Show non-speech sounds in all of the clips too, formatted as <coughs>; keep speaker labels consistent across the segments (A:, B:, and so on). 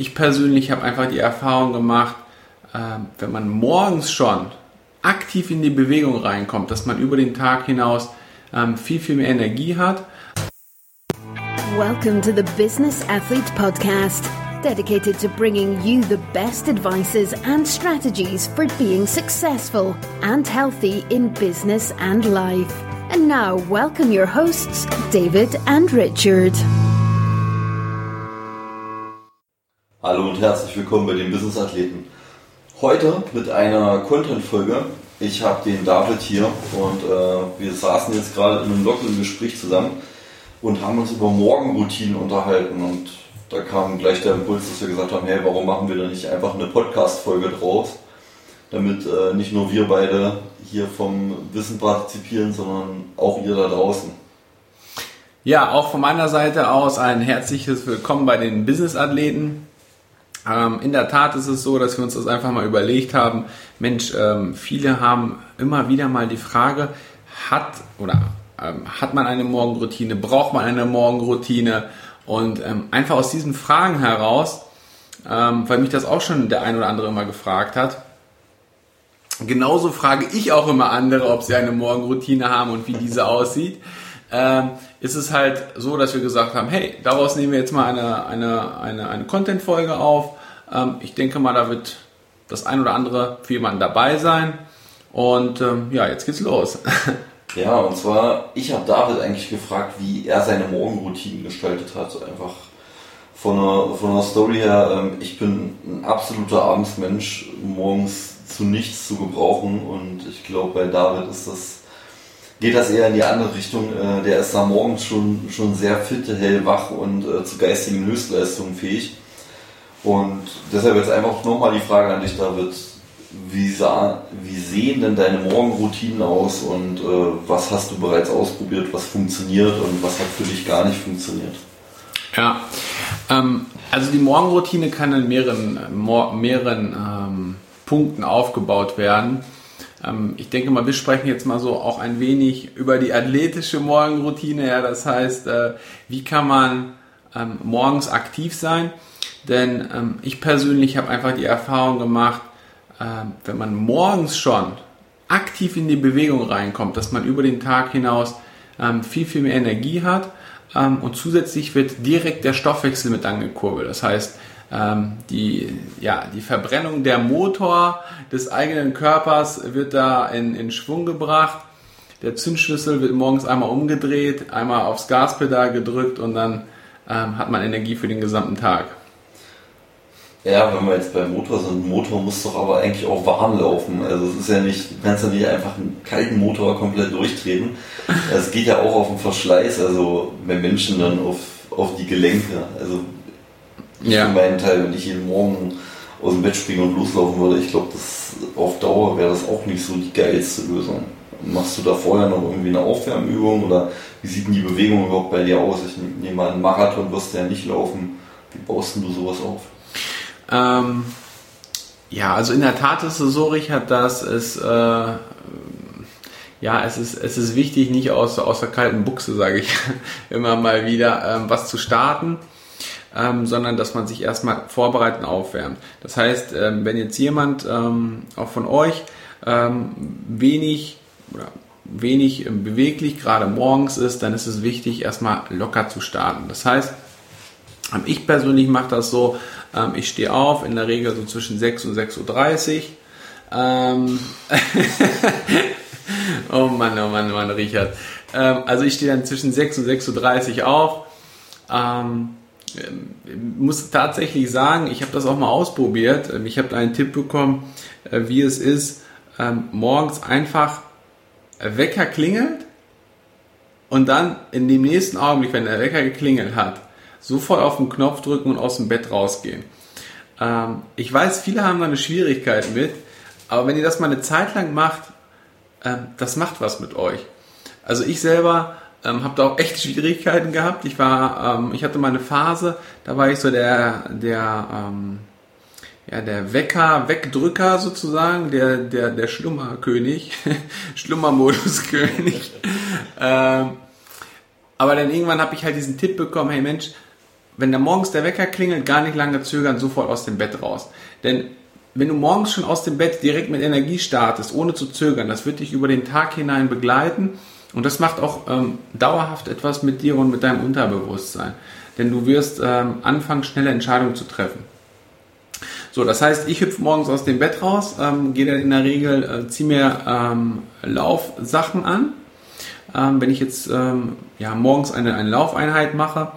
A: ich persönlich habe einfach die Erfahrung gemacht, äh, wenn man morgens schon aktiv in die Bewegung reinkommt, dass man über den Tag hinaus ähm, viel, viel mehr Energie hat.
B: Welcome to the Business Athlete Podcast, dedicated to bringing you the best advices and strategies for being successful and healthy in business and life. And now, welcome your hosts, David and Richard.
C: Hallo und herzlich willkommen bei den Business Athleten. Heute mit einer Content-Folge. Ich habe den David hier und äh, wir saßen jetzt gerade in einem lockeren Gespräch zusammen und haben uns über Morgenroutinen unterhalten und da kam gleich der Impuls, dass wir gesagt haben, hey, warum machen wir da nicht einfach eine Podcast-Folge draus, damit äh, nicht nur wir beide hier vom Wissen partizipieren, sondern auch ihr da draußen.
A: Ja, auch von meiner Seite aus ein herzliches Willkommen bei den Business-Athleten. Ähm, in der Tat ist es so, dass wir uns das einfach mal überlegt haben. Mensch, ähm, viele haben immer wieder mal die Frage, hat oder ähm, hat man eine Morgenroutine, braucht man eine Morgenroutine? Und ähm, einfach aus diesen Fragen heraus, ähm, weil mich das auch schon der ein oder andere immer gefragt hat, genauso frage ich auch immer andere, ob sie eine Morgenroutine haben und wie diese aussieht. Ähm, ist es halt so, dass wir gesagt haben, hey, daraus nehmen wir jetzt mal eine, eine, eine, eine Content-Folge auf. Ähm, ich denke mal, da wird das ein oder andere für jemanden dabei sein. Und ähm, ja, jetzt geht's los. <laughs>
C: Ja, und zwar, ich habe David eigentlich gefragt, wie er seine Morgenroutinen gestaltet hat. Einfach von der, von der Story her, ähm, ich bin ein absoluter Abendsmensch, morgens zu nichts zu gebrauchen und ich glaube, bei David ist das geht das eher in die andere Richtung. Äh, der ist da morgens schon, schon sehr fit, hellwach und äh, zu geistigen Höchstleistungen fähig. Und deshalb jetzt einfach nochmal die Frage an dich, David. Wie, sah, wie sehen denn deine Morgenroutinen aus und äh, was hast du bereits ausprobiert, was funktioniert und was hat für dich gar nicht funktioniert?
A: Ja, ähm, also die Morgenroutine kann in mehreren, mehreren ähm, Punkten aufgebaut werden. Ähm, ich denke mal, wir sprechen jetzt mal so auch ein wenig über die athletische Morgenroutine. Ja, das heißt, äh, wie kann man ähm, morgens aktiv sein? Denn ähm, ich persönlich habe einfach die Erfahrung gemacht, wenn man morgens schon aktiv in die Bewegung reinkommt, dass man über den Tag hinaus viel, viel mehr Energie hat und zusätzlich wird direkt der Stoffwechsel mit angekurbelt. Das heißt, ähm, die, ja, die Verbrennung der Motor des eigenen Körpers wird da in, in Schwung gebracht. Der Zündschlüssel wird morgens einmal umgedreht, einmal aufs Gaspedal gedrückt und dann ähm, hat man Energie für den gesamten Tag.
C: Ja, wenn wir jetzt beim Motor sind, Motor muss doch aber eigentlich auch warm laufen. Also es ist ja nicht, du kannst ja nicht einfach einen kalten Motor komplett durchtreten. Es geht ja auch auf den Verschleiß, also bei Menschen dann auf, auf die Gelenke. Also ja. für meinen Teil, wenn ich jeden Morgen aus dem Bett springen und loslaufen würde, ich glaube, auf Dauer wäre das auch nicht so die geilste Lösung. Machst du da vorher noch irgendwie eine Aufwärmübung oder wie sieht denn die Bewegung überhaupt bei dir aus? Ich nehme mal einen Marathon wirst du ja nicht laufen. Wie baust du sowas auf?
A: Ähm, ja, also in der Tat ist es so, Richard, dass es äh, ja, es ist, es ist wichtig, nicht aus, aus der kalten Buchse, sage ich <laughs> immer mal wieder, ähm, was zu starten ähm, sondern dass man sich erstmal vorbereiten aufwärmt. Das heißt, ähm, wenn jetzt jemand ähm, auch von euch ähm, wenig oder wenig beweglich gerade morgens ist, dann ist es wichtig, erstmal locker zu starten. Das heißt, ähm, ich persönlich mache das so, ähm, ich stehe auf, in der Regel so zwischen 6 und 6.30 Uhr. Ähm <laughs> oh Mann, oh Mann, oh Mann, Richard. Ähm, also ich stehe dann zwischen 6 und 6.30 Uhr auf. Ähm, ähm, muss tatsächlich sagen, ich habe das auch mal ausprobiert. Ähm, ich habe einen Tipp bekommen, äh, wie es ist, ähm, morgens einfach Wecker klingelt und dann in dem nächsten Augenblick, wenn der Wecker geklingelt hat, sofort auf den Knopf drücken und aus dem Bett rausgehen. Ich weiß, viele haben da eine Schwierigkeit mit, aber wenn ihr das mal eine Zeit lang macht, das macht was mit euch. Also ich selber ähm, habe da auch echt Schwierigkeiten gehabt. Ich war, ähm, ich hatte mal eine Phase, da war ich so der, der, ähm, ja, der Wecker, Wegdrücker sozusagen, der, der, der Schlummerkönig, <laughs> Schlummermoduskönig. ähm, aber dann irgendwann habe ich halt diesen Tipp bekommen, hey Mensch, wenn da morgens der Wecker klingelt, gar nicht lange zögern, sofort aus dem Bett raus. Denn wenn du morgens schon aus dem Bett direkt mit Energie startest, ohne zu zögern, das wird dich über den Tag hinein begleiten und das macht auch ähm, dauerhaft etwas mit dir und mit deinem Unterbewusstsein. Denn du wirst ähm, anfangen, schnelle Entscheidungen zu treffen. So, das heißt, ich hüpfe morgens aus dem Bett raus, ähm, gehe dann in der Regel, äh, ziehe mir ähm, Laufsachen an. Ähm, wenn ich jetzt ähm, ja, morgens eine, eine Laufeinheit mache,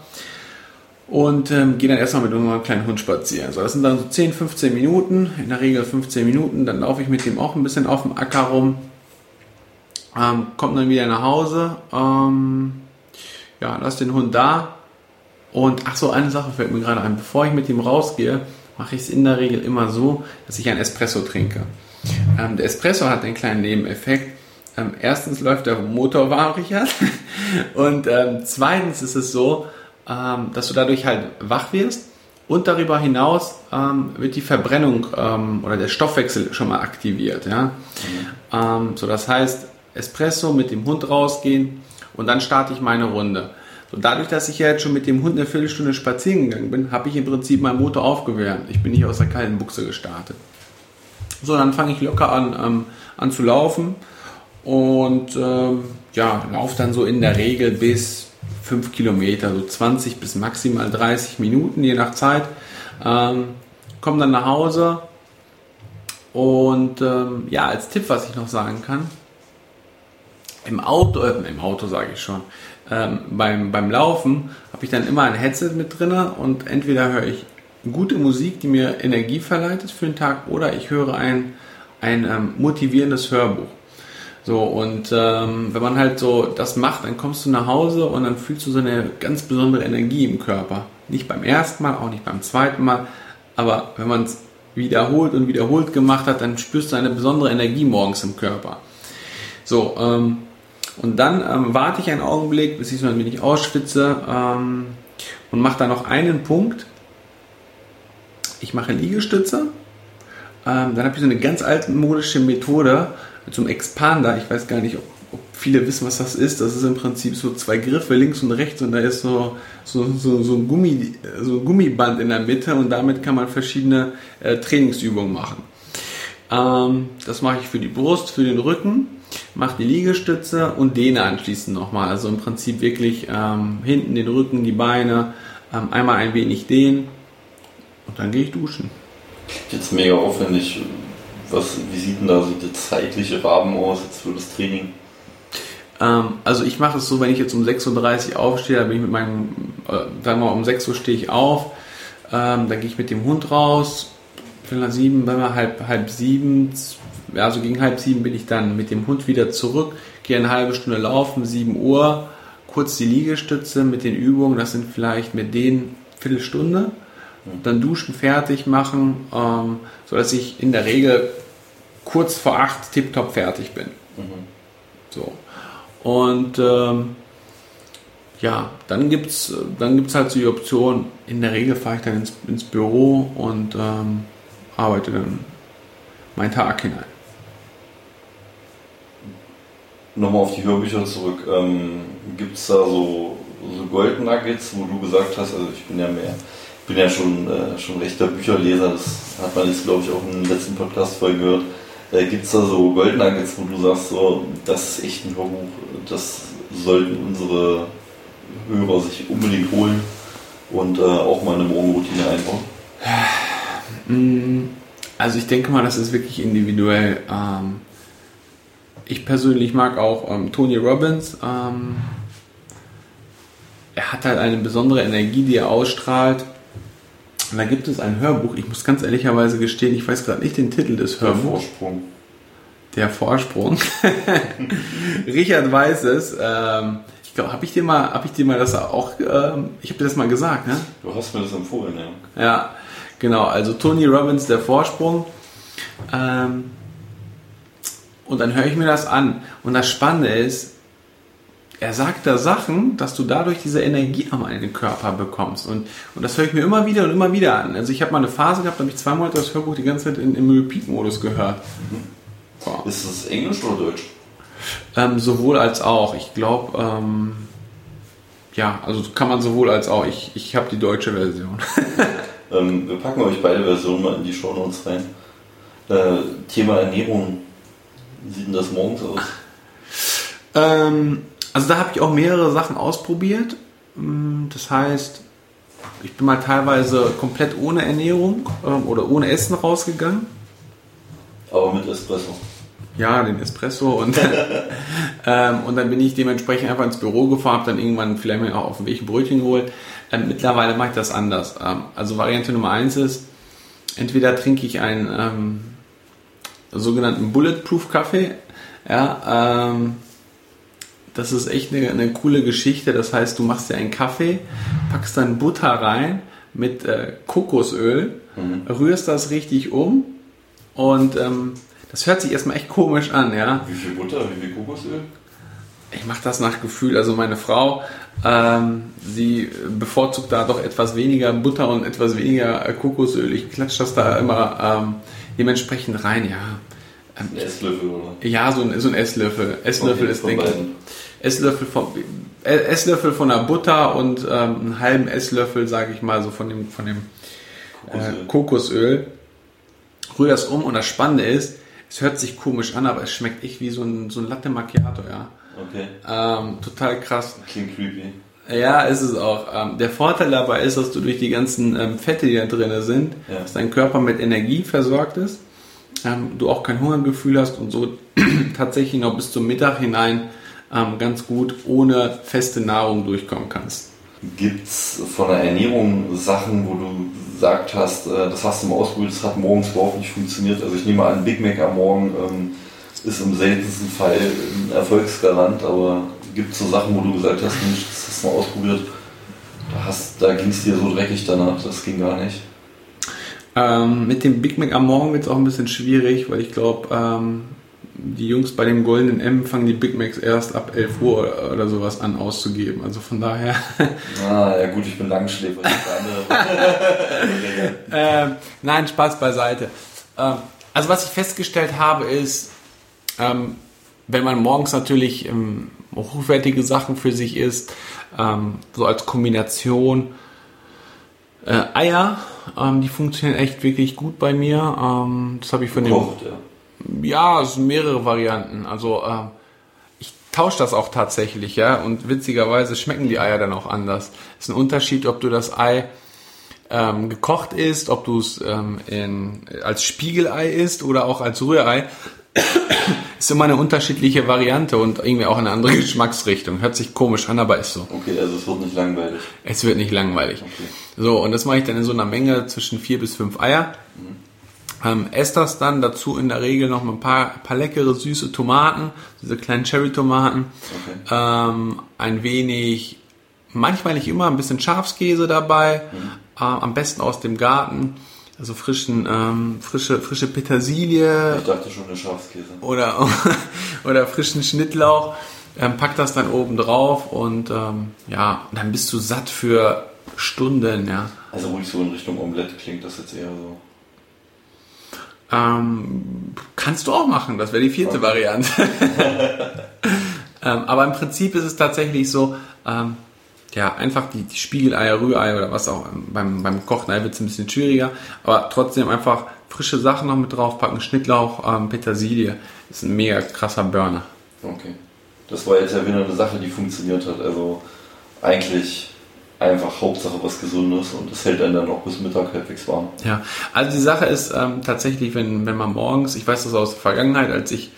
A: und ähm, gehe dann erstmal mit unserem kleinen Hund spazieren. So, das sind dann so 10, 15 Minuten, in der Regel 15 Minuten. Dann laufe ich mit dem auch ein bisschen auf dem Acker rum, ähm, komme dann wieder nach Hause, ähm, ja, lass den Hund da. Und ach so, eine Sache fällt mir gerade ein. Bevor ich mit ihm rausgehe, mache ich es in der Regel immer so, dass ich ein Espresso trinke. Ähm, der Espresso hat einen kleinen Nebeneffekt. Ähm, erstens läuft der Motor warm, <laughs> Richard. Und ähm, zweitens ist es so, ähm, dass du dadurch halt wach wirst und darüber hinaus ähm, wird die Verbrennung ähm, oder der Stoffwechsel schon mal aktiviert. Ja? Mhm. So, das heißt, Espresso mit dem Hund rausgehen und dann starte ich meine Runde. So, dadurch, dass ich ja jetzt schon mit dem Hund eine Viertelstunde spazieren gegangen bin, habe ich im Prinzip meinen Motor aufgewärmt. Ich bin nicht aus der kalten Buchse gestartet. So, dann fange ich locker an, ähm, an zu laufen und ähm, ja, laufe dann so in der Regel bis 5 Kilometer, so 20 bis maximal 30 Minuten, je nach Zeit. Ähm, komme dann nach Hause und ähm, ja, als Tipp, was ich noch sagen kann, im Auto, äh, im Auto sage ich schon, ähm, beim, beim Laufen habe ich dann immer ein Headset mit drin und entweder höre ich gute Musik, die mir Energie verleiht für den Tag, oder ich höre ein, ein ähm, motivierendes Hörbuch. So, und ähm, wenn man halt so das macht, dann kommst du nach Hause und dann fühlst du so eine ganz besondere Energie im Körper. Nicht beim ersten Mal, auch nicht beim zweiten Mal, aber wenn man es wiederholt und wiederholt gemacht hat, dann spürst du eine besondere Energie morgens im Körper. So, ähm, und dann ähm, warte ich einen Augenblick, bis ich so ein wenig ausschwitze ähm, und mache dann noch einen Punkt. Ich mache Liegestütze. Ähm, dann habe ich so eine ganz altmodische Methode, einem Expander. Ich weiß gar nicht, ob, ob, viele wissen, was das ist. Das ist im Prinzip so zwei Griffe links und rechts und da ist so, so, so, so, ein, Gummi, so ein Gummiband in der Mitte und damit kann man verschiedene äh, Trainingsübungen machen. Ähm, das mache ich für die Brust, für den Rücken, mache die Liegestütze und dehne anschließend nochmal. Also im Prinzip wirklich ähm, hinten den Rücken, die Beine, ähm, einmal ein wenig dehnen und dann gehe ich duschen.
C: Jetzt mega aufwendig. Was, wie sieht denn da so der zeitliche Rahmen aus jetzt für das Training?
A: Ähm, also ich mache es so, wenn ich jetzt um 6.30 Uhr aufstehe, dann bin ich mit meinem, äh, sagen wir mal um 6 Uhr stehe ich auf, ähm, dann gehe ich mit dem Hund raus, nach sieben, wenn wir halb, halb sieben, also gegen halb sieben bin ich dann mit dem Hund wieder zurück, gehe eine halbe Stunde laufen, 7 Uhr, kurz die Liegestütze mit den Übungen, das sind vielleicht mit denen Viertelstunde, dann duschen, fertig machen, ähm, so dass ich in der Regel kurz vor acht tiptop fertig bin. Mhm. So. Und ähm, ja, dann gibt es dann gibt's halt so die Option, in der Regel fahre ich dann ins, ins Büro und ähm, arbeite dann meinen Tag hinein.
C: Nochmal auf die Hörbücher zurück. Ähm, gibt es da so, so Gold Nuggets, wo du gesagt hast, also ich bin ja mehr, bin ja schon, äh, schon rechter Bücherleser, das hat man jetzt glaube ich auch der letzten Podcast-Folge gehört äh, Gibt es da so Gold Nuggets, wo du sagst, so, das ist echt ein Hörbuch, das sollten unsere Hörer sich unbedingt holen und äh, auch mal eine Morgenroutine einbauen?
A: Mm, also ich denke mal, das ist wirklich individuell. Ähm, ich persönlich mag auch ähm, Tony Robbins. Ähm, er hat halt eine besondere Energie, die er ausstrahlt. Und da gibt es ein Hörbuch, ich muss ganz ehrlicherweise gestehen, ich weiß gerade nicht den Titel des Hörbuchs. Der Vorsprung. Der Vorsprung. <laughs> Richard weiß es. Ähm, ich glaube, habe ich dir mal, habe ich dir mal das auch, ähm, ich habe dir das mal gesagt, ne?
C: Du hast mir das empfohlen,
A: ja. Ja, genau. Also Tony Robbins, der Vorsprung. Ähm, und dann höre ich mir das an. Und das Spannende ist, er sagt da Sachen, dass du dadurch diese Energie am einen Körper bekommst. Und, und das höre ich mir immer wieder und immer wieder an. Also ich habe mal eine Phase gehabt, da habe ich zweimal das Hörbuch die ganze Zeit in, im Repeat-Modus gehört.
C: Mhm. Ist das Englisch oder Deutsch?
A: Ähm, sowohl als auch. Ich glaube, ähm, ja, also kann man sowohl als auch. Ich, ich habe die deutsche Version. <laughs>
C: ähm, wir packen euch beide Versionen mal in die Show Notes rein. Äh, Thema Ernährung. Wie sieht denn das morgens aus?
A: Ähm, also da habe ich auch mehrere Sachen ausprobiert. Mm, das heißt, ich bin mal teilweise komplett ohne Ernährung ähm, oder ohne Essen rausgegangen.
C: Aber mit Espresso.
A: Ja, den Espresso und, <laughs> ähm, und dann bin ich dementsprechend einfach ins Büro gefahren, habe dann irgendwann vielleicht auch auf dem Weg ein Brötchen geholt. Ähm, mittlerweile mache ich das anders. Ähm, also Variante Nummer eins ist, entweder trinke ich einen ähm, sogenannten Bulletproof Kaffee, ja, ähm, das ist echt eine, eine, coole Geschichte. Das heißt, du machst dir einen Kaffee, packst dann Butter rein mit äh, Kokosöl, mhm. rührst das richtig um und ähm, das hört sich erstmal echt komisch an, ja.
C: Wie viel Butter, wie viel Kokosöl?
A: Ich mache das nach Gefühl. Also meine Frau, ähm, sie bevorzugt da doch etwas weniger Butter und etwas weniger äh, Kokosöl. Ich klatsche das da immer ähm, dementsprechend rein, ja.
C: Ähm, ein Esslöffel, oder?
A: Ja, so ein, so ein Esslöffel. Esslöffel ist, denke ich. Esslöffel von, äh, Esslöffel von der Butter und ähm, einen halben Esslöffel, sage ich mal, so von dem, von dem Kokosöl. Äh, Kokosöl. Rühr das um und das Spannende ist, es hört sich komisch an, aber es schmeckt echt wie so ein, so ein Latte Macchiato, ja.
C: Okay.
A: Ähm, total krass.
C: Klingt creepy.
A: Ja, ist es auch. Ähm, der Vorteil dabei ist, dass du durch die ganzen ähm, Fette, die da drin sind, ja. dass dein Körper mit Energie versorgt ist, ähm, du auch kein Hungergefühl hast und so <clears throat> tatsächlich noch bis zum Mittag hinein ähm, ganz gut ohne feste Nahrung durchkommen kannst.
C: Gibt es von der Ernährung Sachen, wo du gesagt hast, äh, das hast du mal ausprobiert, das hat morgens überhaupt nicht funktioniert? Also ich nehme an, Big Mac am Morgen ähm, ist im seltensten Fall ein Erfolgsgarant, aber gibt es so Sachen, wo du gesagt hast, Mensch, das hast du mal ausprobiert, da, da ging es dir so dreckig danach, das ging gar nicht?
A: Ähm, mit dem Big Mac am Morgen wird es auch ein bisschen schwierig, weil ich glaube, ähm, die Jungs bei dem Goldenen M fangen die Big Macs erst ab 11 Uhr oder, oder sowas an auszugeben. Also von daher. <laughs>
C: ah, ja gut, ich bin Langschläfer. <laughs>
A: äh, nein, Spaß beiseite. Ähm, also was ich festgestellt habe ist, ähm, wenn man morgens natürlich ähm, hochwertige Sachen für sich isst, ähm, so als Kombination äh, Eier, ähm, die funktionieren echt wirklich gut bei mir. Ähm, das habe ich von dem. Kocht, ja. Ja, es sind mehrere Varianten. Also äh, ich tausche das auch tatsächlich, ja. Und witzigerweise schmecken die Eier dann auch anders. Es ist ein Unterschied, ob du das Ei ähm, gekocht isst, ob du es ähm, als Spiegelei isst oder auch als Rührei. <coughs> ist immer eine unterschiedliche Variante und irgendwie auch eine andere <laughs> Geschmacksrichtung. Hört sich komisch an, aber ist so.
C: Okay, also es wird nicht langweilig.
A: Es wird nicht langweilig. Okay. So, und das mache ich dann in so einer Menge zwischen vier bis fünf Eier. Mhm. Ähm, esse das dann dazu in der Regel noch mal ein paar, paar leckere süße Tomaten, diese kleinen Cherry-Tomaten, okay. ähm, ein wenig, manchmal nicht immer, ein bisschen Schafskäse dabei, mhm. äh, am besten aus dem Garten, also frischen, ähm, frische, frische Petersilie.
C: Ich dachte schon eine Schafskäse.
A: Oder, <laughs> oder frischen Schnittlauch. Ähm, pack das dann oben drauf und ähm, ja, dann bist du satt für Stunden, ja.
C: Also ruhig so in Richtung Omelette klingt das jetzt eher so.
A: Ähm, kannst du auch machen, das wäre die vierte okay. Variante. <laughs> ähm, aber im Prinzip ist es tatsächlich so, ähm, ja, einfach die, die Spiegeleier, Rührei oder was auch. Beim, beim Kochen wird es ein bisschen schwieriger, aber trotzdem einfach frische Sachen noch mit draufpacken. Schnittlauch, ähm, Petersilie ist ein mega krasser Burner.
C: Okay. Das war jetzt ja wieder eine Sache, die funktioniert hat. Also eigentlich einfach Hauptsache was Gesundes und es hält einen dann auch bis Mittag halbwegs warm.
A: Ja, also die Sache ist ähm, tatsächlich, wenn, wenn man morgens, ich weiß das aus der Vergangenheit, als ich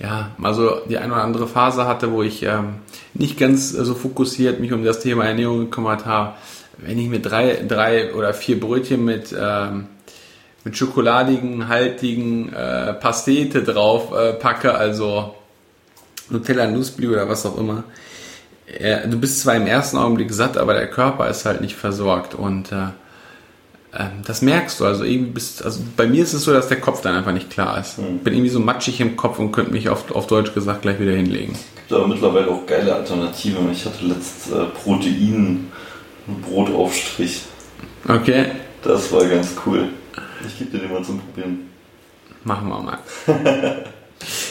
A: ja mal so die eine oder andere Phase hatte, wo ich ähm, nicht ganz so fokussiert mich um das Thema Ernährung gekümmert habe, wenn ich mir drei, drei oder vier Brötchen mit ähm, mit schokoladigen, haltigen äh, Pastete drauf äh, packe, also Nutella Nussbli oder was auch immer, du bist zwar im ersten Augenblick satt, aber der Körper ist halt nicht versorgt und äh, äh, das merkst du. Also irgendwie bist, also bei mir ist es so, dass der Kopf dann einfach nicht klar ist. Mhm. Bin irgendwie so matschig im Kopf und könnte mich auf, auf Deutsch gesagt gleich wieder hinlegen.
C: Es gibt aber mittlerweile auch geile Alternativen. Ich hatte letzt äh, Protein Brotaufstrich.
A: Okay.
C: Das war ganz cool. Ich gebe dir den mal zum Probieren.
A: Machen wir mal. <laughs>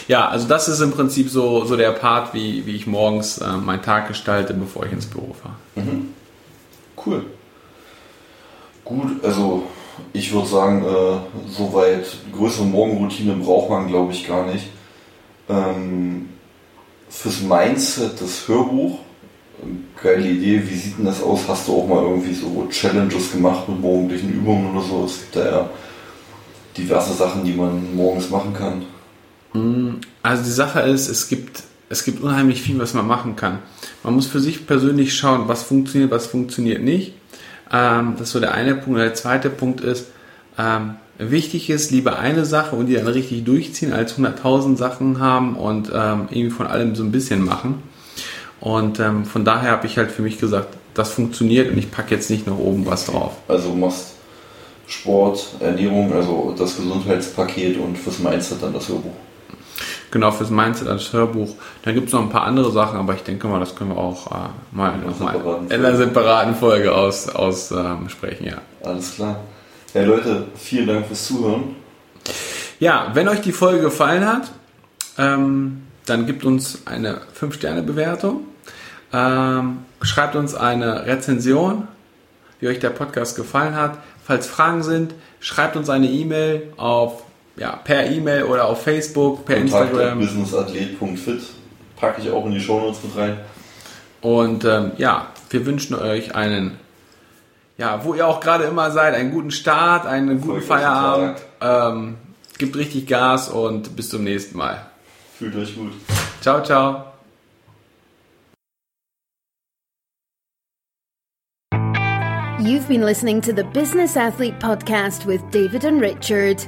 A: ja, also das ist im Prinzip so, so der Part, wie, wie ich morgens äh, meinen Tag gestalte, bevor ich ins Büro fahre.
C: Mhm. Cool. Gut, also ich würde sagen, äh, soweit größere Morgenroutine braucht man, glaube ich, gar nicht. Ähm, fürs Mindset das Hörbuch, geile Idee. Wie sieht denn das aus? Hast du auch mal irgendwie so Challenges gemacht mit morgendlichen Übungen oder so? Es gibt da ja diverse Sachen, die man morgens machen kann.
A: Also die Sache ist, es gibt, es gibt unheimlich viel, was man machen kann. Man muss für sich persönlich schauen, was funktioniert, was funktioniert nicht. Ähm, das ist so der eine Punkt. Der zweite Punkt ist, ähm, wichtig ist, lieber eine Sache und die dann richtig durchziehen, als 100.000 Sachen haben und ähm, irgendwie von allem so ein bisschen machen. Und ähm, von daher habe ich halt für mich gesagt, das funktioniert und ich packe jetzt nicht noch oben was drauf.
C: Also du machst Sport, Ernährung, also das Gesundheitspaket und fürs Mindset dann das Hörbuch.
A: Genau, fürs Mindset als Hörbuch. Dann gibt es noch ein paar andere Sachen, aber ich denke mal, das können wir auch äh, mal in einer separaten Folge aus, aus ähm, sprechen, ja.
C: Alles klar. Ja Leute, vielen Dank fürs Zuhören.
A: Ja, wenn euch die Folge gefallen hat, ähm, dann gebt uns eine 5-Sterne-Bewertung. Ähm, schreibt uns eine Rezension, wie euch der Podcast gefallen hat. Falls Fragen sind, schreibt uns eine E-Mail auf ja, per E-Mail oder auf Facebook, per
C: Kontakt
A: Instagram.
C: businessathlet.fit packe ich auch in die Shownotes mit rein.
A: Und ähm, ja, wir wünschen euch einen, ja, wo ihr auch gerade immer seid, einen guten Start, einen guten Feierabend. Ähm, gibt richtig Gas und bis zum nächsten Mal.
C: Fühlt euch gut.
A: Ciao, ciao.
B: You've been listening to the Business Athlete Podcast with David and Richard.